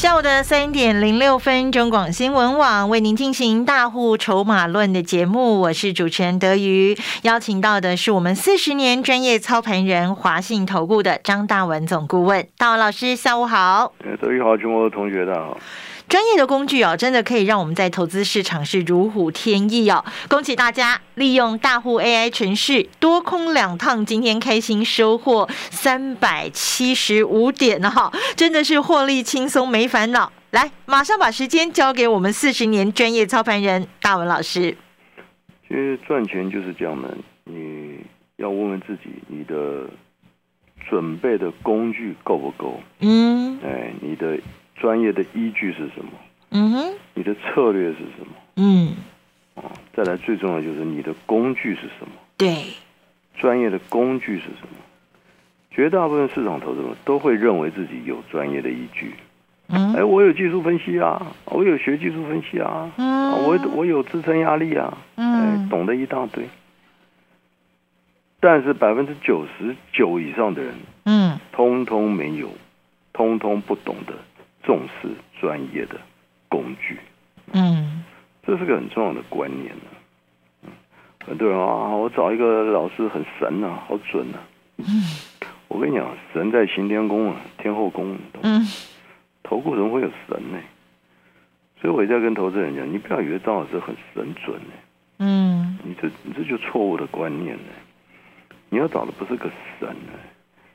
下午的三点零六分，中广新闻网为您进行大户筹码论的节目，我是主持人德瑜，邀请到的是我们四十年专业操盘人华信投顾的张大文总顾问，大文老师，下午好。德瑜好，中国同学大家好。专业的工具哦，真的可以让我们在投资市场是如虎添翼哦！恭喜大家利用大户 AI 程式多空两趟，今天开心收获三百七十五点哈，真的是获利轻松没烦恼。来，马上把时间交给我们四十年专业操盘人大文老师。其实赚钱就是这样的，你要问问自己，你的准备的工具够不够？嗯，哎，你的。专业的依据是什么？嗯哼，你的策略是什么？嗯，啊，再来最重要就是你的工具是什么？对，专业的工具是什么？绝大部分市场投资者都会认为自己有专业的依据。嗯，哎，我有技术分析啊，我有学技术分析啊，嗯，我我有支撑压力啊，嗯，懂得一大堆。但是百分之九十九以上的人，嗯，通通没有，通通不懂得。重视专业的工具，嗯，这是个很重要的观念呢。嗯，很多人啊，我找一个老师很神呐，好准呐。嗯，我跟你讲，神在行天宫啊，天后宫。嗯，投顾怎么会有神呢？所以我也在跟投资人讲，你不要以为张老师很神准呢。嗯，你这你这就错误的观念呢。你要找的不是个神呢，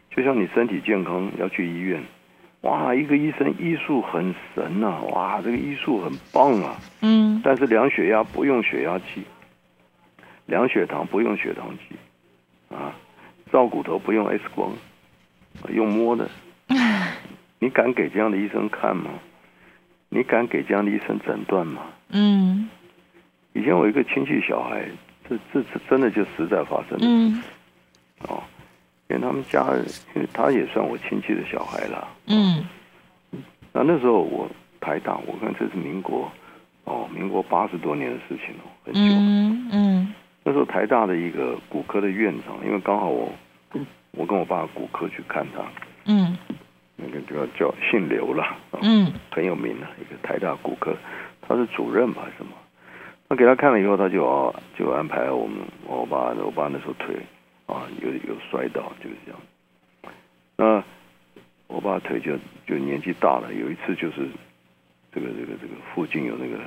就像你身体健康要去医院。哇，一个医生医术很神呐！哇，这个医术很棒啊！嗯，但是量血压不用血压计，量血糖不用血糖计，啊，照骨头不用 X 光，用摸的。你敢给这样的医生看吗？你敢给这样的医生诊断吗？嗯。以前我一个亲戚小孩，这这这真的就实在发生。嗯。哦。因为他们家，因为他也算我亲戚的小孩了。嗯，那那时候我台大，我看这是民国，哦，民国八十多年的事情了，很久。嗯嗯。那时候台大的一个骨科的院长，因为刚好我，我跟我爸骨科去看他。嗯。那个叫叫姓刘了。嗯。很有名的一个台大骨科，他是主任吧？什么？那给他看了以后，他就哦就安排我们我爸我爸那时候腿。啊，有有摔倒，就是这样。那我爸腿就就年纪大了，有一次就是这个这个这个附近有那个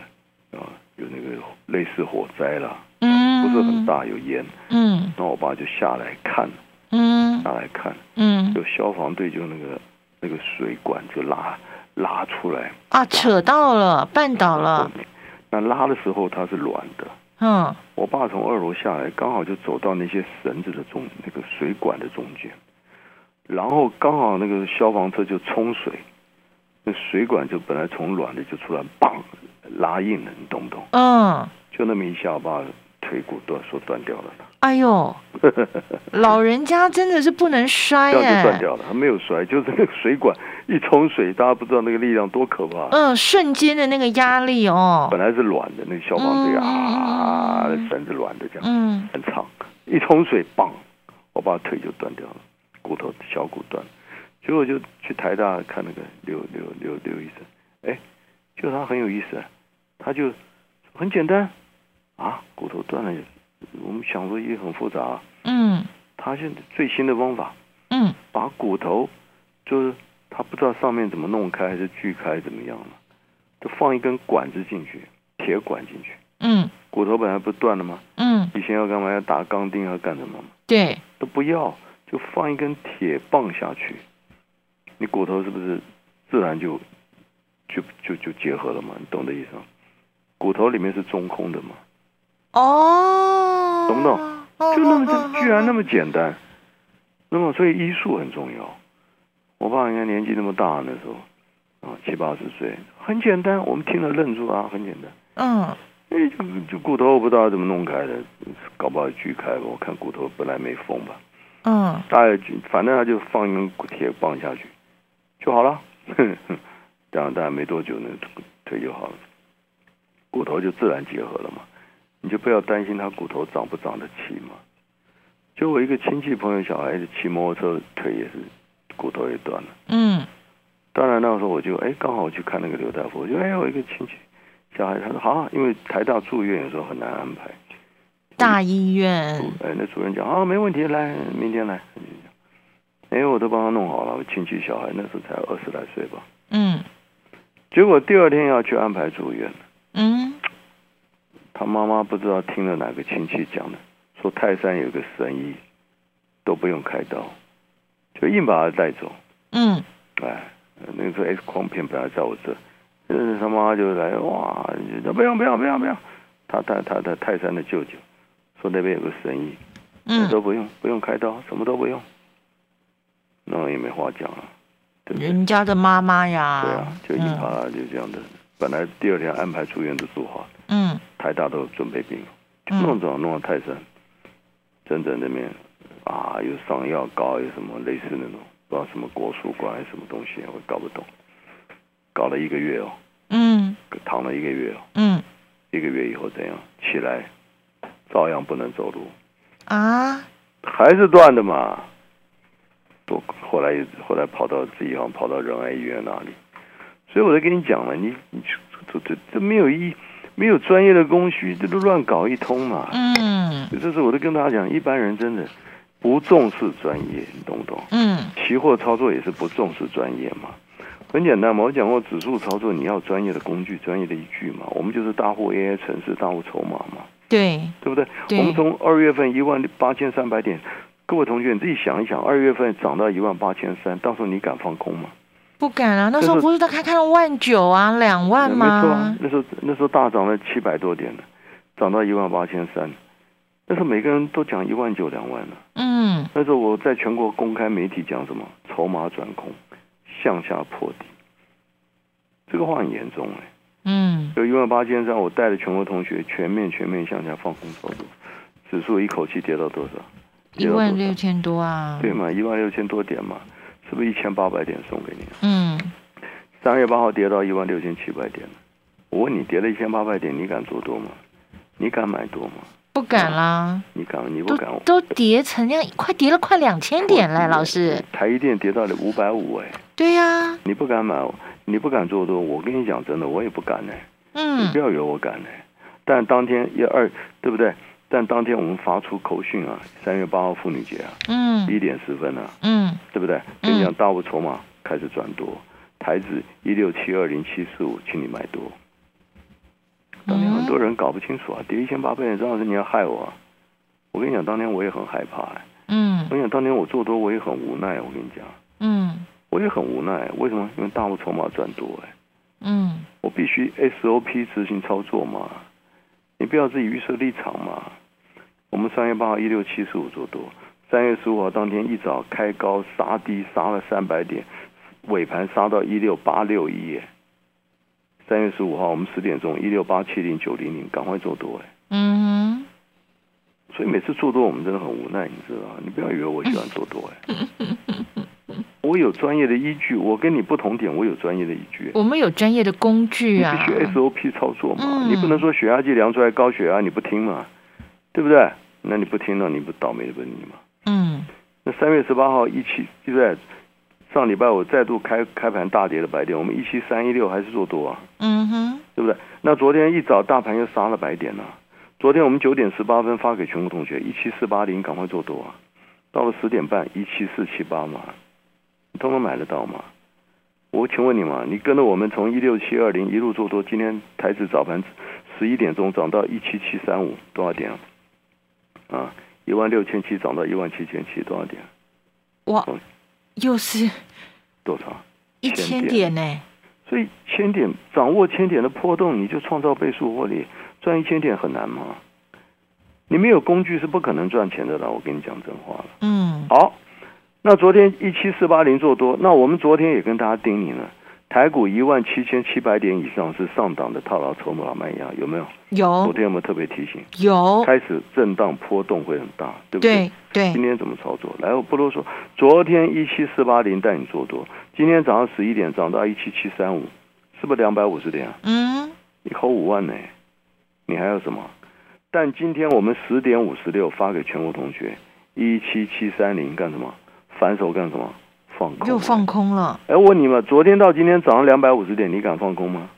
啊有那个类似火灾了，嗯，不是很大，有烟，嗯，那我爸就下来看，嗯，下来看，嗯，就消防队就那个那个水管就拉拉出来啊，扯到了，绊倒了。那拉的时候它是软的。嗯，我爸从二楼下来，刚好就走到那些绳子的中那个水管的中间，然后刚好那个消防车就冲水，那水管就本来从软的就出来，棒拉硬了，你懂不懂？嗯，就那么一下，我爸腿骨断，说断掉了。哎呦，老人家真的是不能摔这样就断掉了，他没有摔，就是那个水管一冲水，大家不知道那个力量多可怕。嗯，瞬间的那个压力哦。本来是软的，那个消防队啊，绳子软的这样，嗯，很长，一冲水，棒，我把腿就断掉了，骨头小骨断，结果就去台大看那个刘刘刘刘医生，哎，就他很有意思，他就很简单啊，骨头断了。我们想说也很复杂，嗯，他现在最新的方法，嗯，把骨头，就是他不知道上面怎么弄开还是锯开怎么样了，就放一根管子进去，铁管进去，嗯，骨头本来不断了吗？嗯，以前要干嘛要打钢钉要干什么吗？对，都不要，就放一根铁棒下去，你骨头是不是自然就就就就结合了嘛？你懂的意思吗？骨头里面是中空的嘛？哦，懂不懂？就那么就居然那么简单，那么所以医术很重要。我爸应该年纪那么大那时候，啊七八十岁，很简单，我们听了愣住啊，很简单。嗯，哎就就骨头我不知道怎么弄开的，搞不好锯开了。我看骨头本来没缝吧，嗯，大概反正他就放一根铁棒下去就好了。这样大概没多久，呢腿就好了，骨头就自然结合了嘛。你就不要担心他骨头长不长得齐嘛。就我一个亲戚朋友小孩子骑摩托车腿也是骨头也断了。嗯。当然那时候我就哎刚好我去看那个刘大夫，我就哎我一个亲戚小孩，他说好，因为台大住院有时候很难安排。大医院。哎，那主任讲啊，没问题，来明天来。哎，我都帮他弄好了。我亲戚小孩那时候才二十来岁吧。嗯。结果第二天要去安排住院嗯。他妈妈不知道听了哪个亲戚讲的，说泰山有个神医，都不用开刀，就硬把他带走。嗯。哎，那个时候 X 光片本来在我这，嗯，他妈就来哇，不用不用不用不用。他他他他泰山的舅舅说那边有个神医，嗯，都不用不用开刀，什么都不用。那也没话讲了啊，人家的妈妈呀，对啊，就硬把就这样的。本来第二天安排住院都做好，嗯，台大都准备病，弄着弄得太深，整整那边啊，有上药膏，有什么类似那种，不知道什么国术馆还是什么东西，我搞不懂。搞了一个月哦，嗯，躺了一个月哦，嗯，一个月以后怎样？起来照样不能走路。啊，还是断的嘛。都后来后来跑到自己好像跑到仁爱医院那里。所以我在跟你讲了，你你这这这没有一没有专业的工序，这都乱搞一通嘛。嗯，这是我都跟大家讲，一般人真的不重视专业，你懂不懂？嗯，期货操作也是不重视专业嘛。很简单嘛，我讲过指数操作，你要专业的工具、专业的依据嘛。我们就是大户 AI 城市、大户筹码嘛。对，对不对？我们从二月份一万八千三百点，各位同学你自己想一想，二月份涨到一万八千三，到时候你敢放空吗？不敢啊！那时候不是都开看到万九啊、两万吗？没错啊，那时候那时候大涨了七百多点呢，涨到一万八千三。那时候每个人都讲一万九、两万了。嗯。那时候我在全国公开媒体讲什么？筹码转空，向下破底。这个话很严重哎。嗯。有一万八千三，我带着全国同学全面全面向下放空操作，指数一口气跌到多少？一万六千多啊。对嘛，一万六千多点嘛。是不是一千八百点送给你？嗯，三月八号跌到一万六千七百点我问你，跌了一千八百点，你敢做多吗？你敢买多吗？不敢啦。你敢？你不敢？都跌成那样，快跌了快两千点嘞，老师。台一电跌到了五百五哎。对呀。你不敢买，你不敢做多，我跟你讲真的，我也不敢呢。嗯。你不要以为我敢呢。但当天一二，对不对？但当天我们发出口讯啊，三月八号妇女节啊，嗯，一点十分啊，嗯，对不对？跟你讲，大物筹码开始转多，台子一六七二零七四五，请你买多。当年很多人搞不清楚啊，跌一千八百点，张老师你要害我啊！我跟你讲，当天我也很害怕哎，嗯，我跟你讲，当年我做多我也很无奈，我跟你讲，嗯，我也很无奈，为什么？因为大物筹码转多哎，嗯，我必须 SOP 执行操作嘛。你不要自己预设立场嘛。我们三月八号一六七四五做多，三月十五号当天一早开高杀低杀了三百点，尾盘杀到一六八六一。三月十五号我们十点钟一六八七零九零零，赶快做多哎。嗯。所以每次做多我们真的很无奈，你知道你不要以为我喜欢做多哎。我有专业的依据，我跟你不同点，我有专业的依据。我们有专业的工具啊，你必须 SOP 操作嘛。你不能说血压计量出来高血压你不听嘛，对不对？那你不听，到你不倒霉的不是你吗？嗯。那三月十八号一七就在上礼拜我再度开开盘大跌的白点，我们一七三一六还是做多啊？嗯哼，对不对？那昨天一早大盘又杀了白点了。昨天我们九点十八分发给全国同学一七四八零，赶快做多啊！到了十点半一七四七八嘛。你通通买得到吗？我请问你嘛，你跟着我们从一六七二零一路做多，今天台指早盘十一点钟涨到一七七三五，多少点啊？啊，一万六千七涨到一万七千七，多少点？哇，又是多少？一千点呢？所以千点掌握千点的波动，你就创造倍数获利，赚一千点很难吗？你没有工具是不可能赚钱的了。我跟你讲真话了。嗯，好。那昨天一七四八零做多，那我们昨天也跟大家叮咛了，台股一万七千七百点以上是上档的套牢筹码卖压，有没有？有。昨天有没有特别提醒？有。开始震荡波动会很大，对不对？对。今天怎么操作？来，我不啰嗦。昨天一七四八零带你做多，今天早上十一点涨到一七七三五，是不是两百五十点啊？嗯。一口五万呢？你还有什么？但今天我们十点五十六发给全国同学，一七七三零干什么？反手干什么？放空又放空了。哎，我问你们，昨天到今天早上两百五十点，你敢放空吗？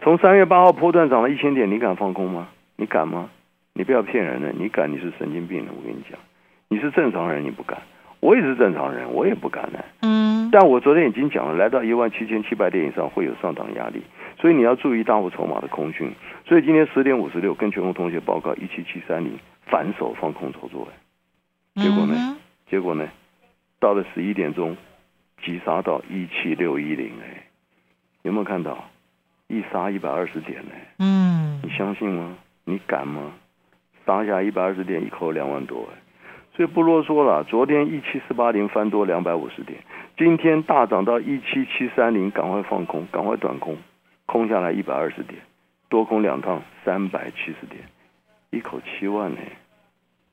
从三月八号破段涨了一千点，你敢放空吗？你敢吗？你不要骗人了，你敢你是神经病了。我跟你讲，你是正常人你不敢，我也是正常人，我也不敢呢。嗯。但我昨天已经讲了，来到一万七千七百点以上会有上涨压力，所以你要注意大户筹码的空讯。所以今天十点五十六跟全国同学报告一七七三零反手放空操作，结果呢？结果呢？到了十一点钟，急杀到一七六一零哎，有没有看到？一杀一百二十点呢？嗯，你相信吗？你敢吗？杀下一百二十点，一口两万多哎，所以不啰嗦了。昨天一七四八零翻多两百五十点，今天大涨到一七七三零，赶快放空，赶快短空，空下来一百二十点，多空两趟三百七十点，一口七万呢，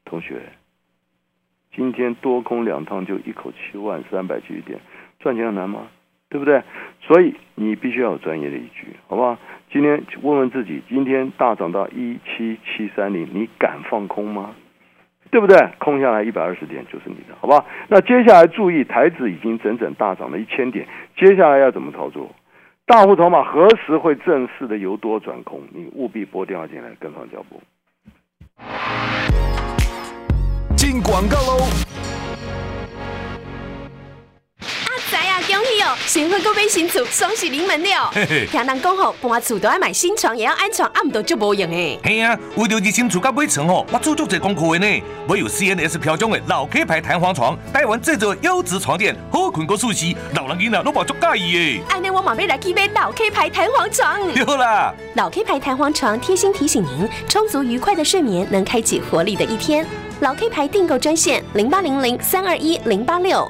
同学。今天多空两趟就一口七万三百七十点，赚钱很难吗？对不对？所以你必须要有专业的依据，好不好？今天问问自己，今天大涨到一七七三零，你敢放空吗？对不对？空下来一百二十点就是你的，好不好？那接下来注意，台子已经整整大涨了一千点，接下来要怎么操作？大户筹码何时会正式的由多转空？你务必拨电话进来跟上脚步。进广告喽！阿仔啊，恭喜哦！新婚购买新厝，双喜临门了。听人讲吼，搬厝都要买新床，也要安床，暗都就无用诶。嘿啊，为了日新厝甲买床吼，我做足这功课的呢。我有 CNS 标准的老 K 牌弹簧床，台湾制作优质床垫，好困过舒适，老人囡仔都无足介意诶。安尼我马上来去买老 K 牌弹簧床。有啦，老 K 牌弹簧床贴心提醒您：充足愉快的睡眠能开启活力的一天。老 K 牌订购专线零八零零三二一零八六。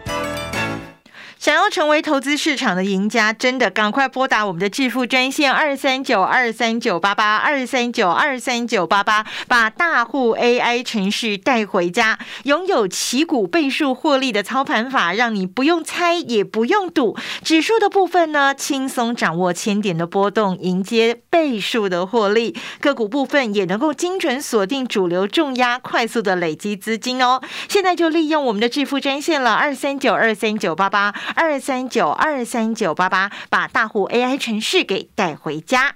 想要成为投资市场的赢家，真的赶快拨打我们的致富专线二三九二三九八八二三九二三九八八，把大户 AI 程序带回家，拥有旗股倍数获利的操盘法，让你不用猜也不用赌。指数的部分呢，轻松掌握千点的波动，迎接倍数的获利。个股部分也能够精准锁定主流重压，快速的累积资金哦。现在就利用我们的致富专线了，二三九二三九八八。二三九二三九八八，把大户 AI 城市给带回家。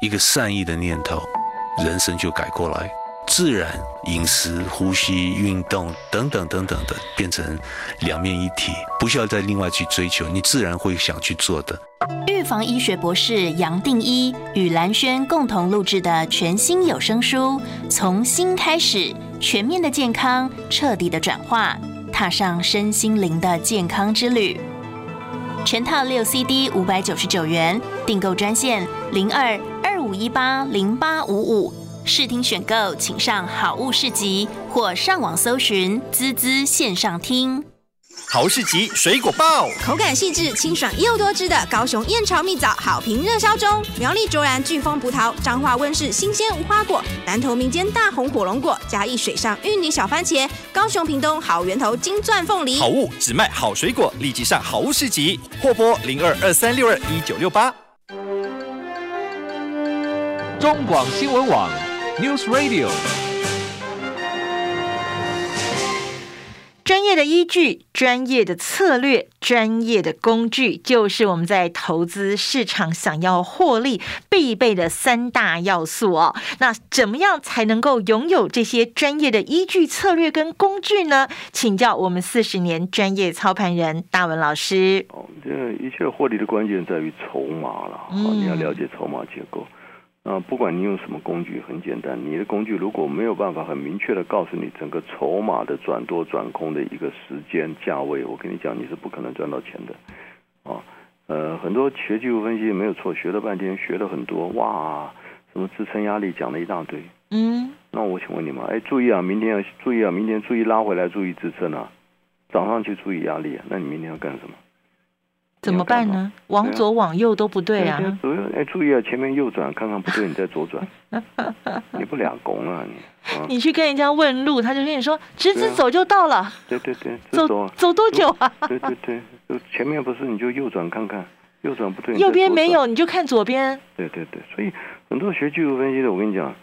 一个善意的念头，人生就改过来，自然饮食、呼吸、运动等等等等的，变成两面一体，不需要再另外去追求，你自然会想去做的。预防医学博士杨定一与蓝轩共同录制的全新有声书《从心开始，全面的健康，彻底的转化，踏上身心灵的健康之旅》。全套六 CD 五百九十九元，订购专线零二。五一八零八五五试听选购，请上好物市集或上网搜寻滋滋线上听。好市集水果报，口感细致、清爽又多汁的高雄燕巢蜜枣好评热销中。苗栗卓然巨峰葡萄，彰化温室新鲜无花果，南投民间大红火龙果，嘉义水上芋泥小番茄，高雄屏东好源头金钻凤梨。好物只卖好水果，立即上好物市集，货拨零二二三六二一九六八。中广新闻网，News Radio。专业的依据、专业的策略、专业的工具，就是我们在投资市场想要获利必备的三大要素哦。那怎么样才能够拥有这些专业的依据、策略跟工具呢？请教我们四十年专业操盘人大文老师。哦，这一切获利的关键在于筹码了，你要了解筹码结构。啊，不管你用什么工具，很简单。你的工具如果没有办法很明确的告诉你整个筹码的转多转空的一个时间价位，我跟你讲，你是不可能赚到钱的。啊，呃，很多学技术分析没有错，学了半天，学了很多，哇，什么支撑压力讲了一大堆。嗯。那我请问你们，哎，注意啊，明天要注意啊，明天注意拉回来，注意支撑啊，涨上去注意压力。那你明天要干什么？怎么办呢？往左往右都不对啊！左右哎，注意啊，前面右转看看不对，你再左转。你不两公啊你？你去跟人家问路，他就跟你说直直走就到了。对对对，走走多久啊？对对对，前面不是你就右转看看，右转不对，右边没有你就看左边。对对对，所以很多学技术分析的，我跟你讲，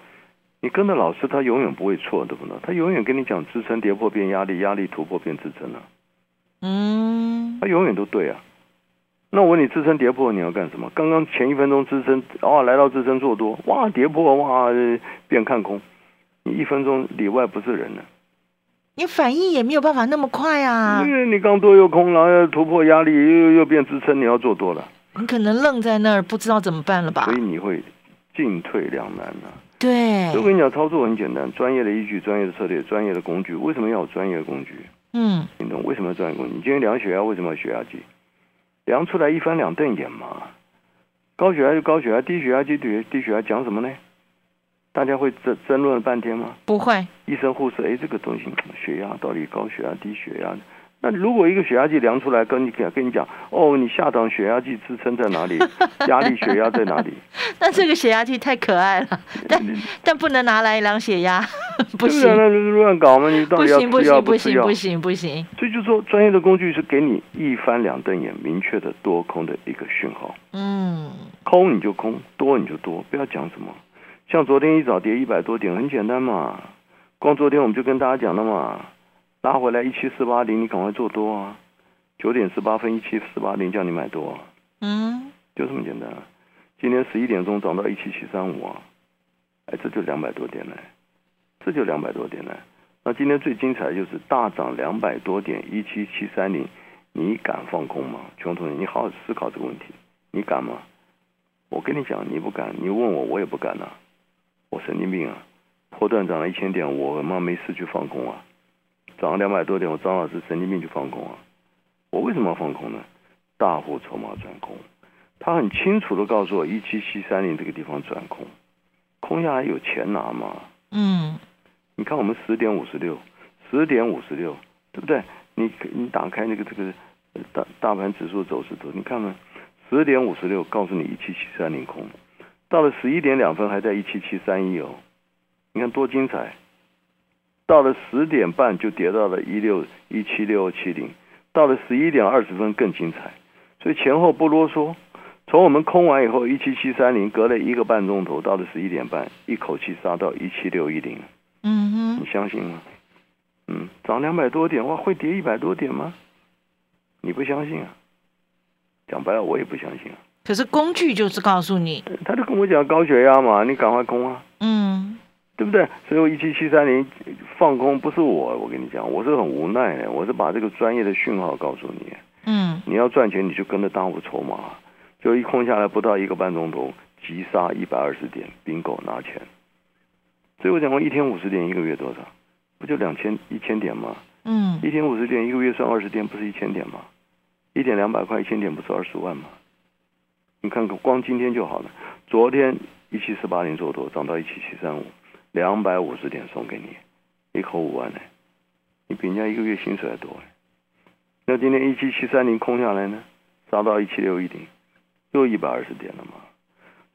你跟着老师，他永远不会错，对不对？他永远跟你讲支撑跌破变压力，压力突破变支撑了。嗯，他永远都对啊。那我问你，支撑跌破你要干什么？刚刚前一分钟支撑，哇，来到支撑做多，哇，跌破，哇，变看空，你一分钟里外不是人呢。你反应也没有办法那么快啊。因为你刚多又空，然后要突破压力，又又变支撑，你要做多了。你可能愣在那儿，不知道怎么办了吧？所以你会进退两难啊。对。我跟你讲，操作很简单，专业的依据、专业的策略、专业的工具。为什么要有专业的工具？嗯，你懂为什么要专业工具？你今天量血压，为什么要血压计？量出来一翻两瞪眼嘛，高血压就高血压，低血压就低低血压，讲什么呢？大家会争争论半天吗？不会。医生护士，哎，这个东西血压到底高血压低血压？那如果一个血压计量出来，跟你讲跟你讲，哦，你下档血压计支撑在哪里？压力血压在哪里？那这个血压计太可爱了，但但不能拿来量血压，不行，那乱搞嘛！你到底要不行不行不行不行。所以就说，专业的工具是给你一翻两瞪眼，明确的多空的一个讯号。嗯，空你就空，多你就多，不要讲什么。像昨天一早跌一百多点，很简单嘛，光昨天我们就跟大家讲了嘛。拉回来一七四八零，你赶快做多啊！九点十八分一七四八零，叫你买多啊！嗯，就这么简单。啊今天十一点钟涨到一七七三五啊！哎，这就两百多点嘞，这就两百多点嘞。那今天最精彩的就是大涨两百多点一七七三零，你敢放空吗？穷同学，你好好思考这个问题，你敢吗？我跟你讲，你不敢，你问我，我也不敢呐。我神经病啊！破断涨了一千点，我妈没事去放空啊！涨了两百多点，我张老师神经病就放空啊！我为什么要放空呢？大户筹码转空，他很清楚的告诉我，一七七三零这个地方转空，空下来有钱拿嘛？嗯，你看我们十点五十六，十点五十六，对不对？你你打开那个这个大大盘指数走势图，你看看，十点五十六告诉你一七七三零空，到了十一点两分还在一七七三一哦，你看多精彩！到了十点半就跌到了一六一七六七零，到了十一点二十分更精彩，所以前后不啰嗦。从我们空完以后一七七三零，隔了一个半钟头，到了十一点半，一口气杀到一七六一零。嗯哼，你相信吗？嗯，涨两百多点哇，会跌一百多点吗？你不相信啊？讲白了，我也不相信啊。可是工具就是告诉你，他就跟我讲高血压嘛，你赶快空啊。嗯。对不对？所以我一七七三零放空不是我，我跟你讲，我是很无奈的，我是把这个专业的讯号告诉你。嗯，你要赚钱，你就跟着大户筹码，就一空下来不到一个半钟头，急杀一百二十点，bingo 拿钱。所以我讲过，一天五十点，一个月多少？不就两千一千点吗？嗯，一天五十点，一个月算二十天，不是一千点吗？一点两百块，一千点不是二十万吗？你看看，光今天就好了。昨天一七四八零做多，涨到一七七三五。两百五十点送给你，一口五万呢，你比人家一个月薪水还多那今天一七七三零空下来呢，杀到一七六一零，又一百二十点了嘛。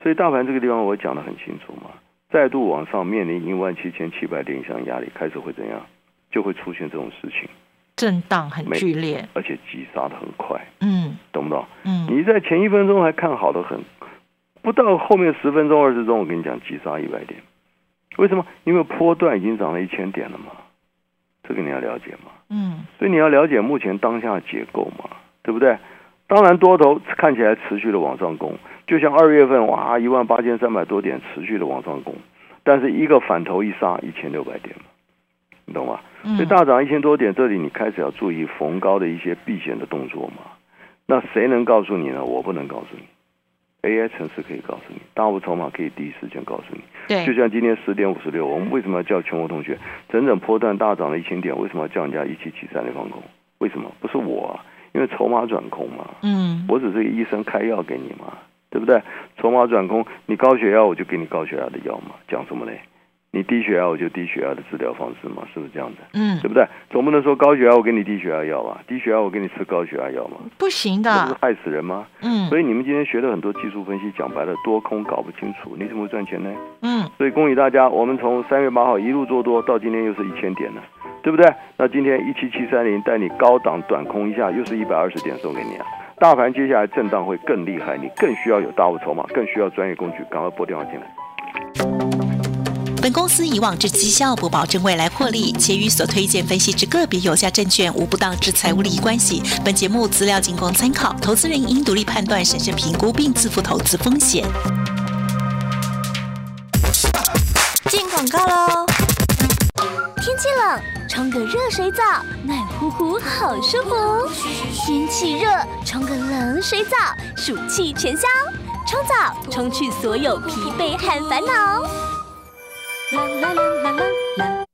所以大盘这个地方我讲的很清楚嘛，再度往上面临一万七千七百点以上压力，开始会怎样？就会出现这种事情，震荡很剧烈，而且急杀的很快。嗯，懂不懂？嗯，你在前一分钟还看好的很，不到后面十分钟二十分钟，我跟你讲急杀一百点。为什么？因为波段已经涨了一千点了嘛，这个你要了解嘛。嗯，所以你要了解目前当下的结构嘛，对不对？当然多头看起来持续的往上攻，就像二月份哇一万八千三百多点持续的往上攻，但是一个反头一杀一千六百点嘛，你懂吗？所以大涨一千多点，这里你开始要注意逢高的一些避险的动作嘛。那谁能告诉你呢？我不能告诉你。AI 城市可以告诉你，大户筹码可以第一时间告诉你。对，就像今天十点五十六，我们为什么要叫全国同学整整波段大涨了一千点？为什么要叫人家一七七三的放空？为什么？不是我，因为筹码转空嘛。嗯，我只是医生开药给你嘛，对不对？筹码转空，你高血压我就给你高血压的药嘛，讲什么嘞？你低血压，我就低血压的治疗方式嘛，是不是这样子？嗯，对不对？总不能说高血压我给你低血压药吧，低血压我给你吃高血压药嘛？不行的，不是害死人吗？嗯，所以你们今天学的很多技术分析，讲白了多空搞不清楚，你怎么会赚钱呢？嗯，所以恭喜大家，我们从三月八号一路做多到今天又是一千点了，对不对？那今天一七七三零带你高档短空一下，又是一百二十点送给你啊！大盘接下来震荡会更厉害，你更需要有大物筹码，更需要专业工具，赶快拨电话进来。本公司以往之绩效不保证未来获利，且与所推荐分析之个别有价证券无不当之财务利益关系。本节目资料仅供参考，投资人应独立判断、审慎评估并自负投资风险。进广告喽！天气冷，冲个热水澡，暖乎乎，好舒服。天气热，冲个冷水澡，暑气全消。冲澡，冲去所有疲惫和烦恼。啦啦啦啦啦！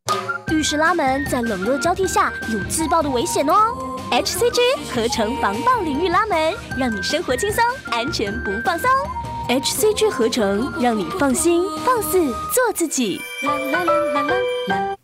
浴室拉门在冷热交替下有自爆的危险哦。HCG 合成防爆淋浴拉门，让你生活轻松，安全不放松。HCG 合成让你放心放肆做自己。啦啦啦啦啦啦！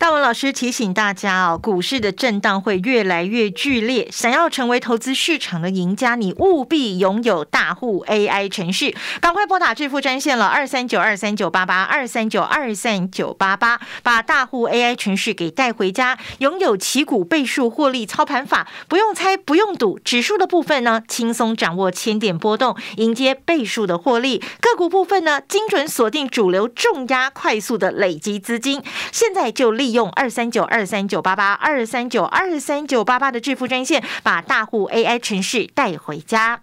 大文老师提醒大家哦，股市的震荡会越来越剧烈，想要成为投资市场的赢家，你务必拥有大户 AI 程序，赶快拨打致富专线了，二三九二三九八八二三九二三九八八，把大户 AI 程序给带回家，拥有旗股倍数获利操盘法，不用猜，不用赌，指数的部分呢，轻松掌握千点波动，迎接倍数的获利；个股部分呢，精准锁定主流重压，快速的累积资金，现在就立。用二三九二三九八八二三九二三九八八的致富专线，把大户 AI 城市带回家。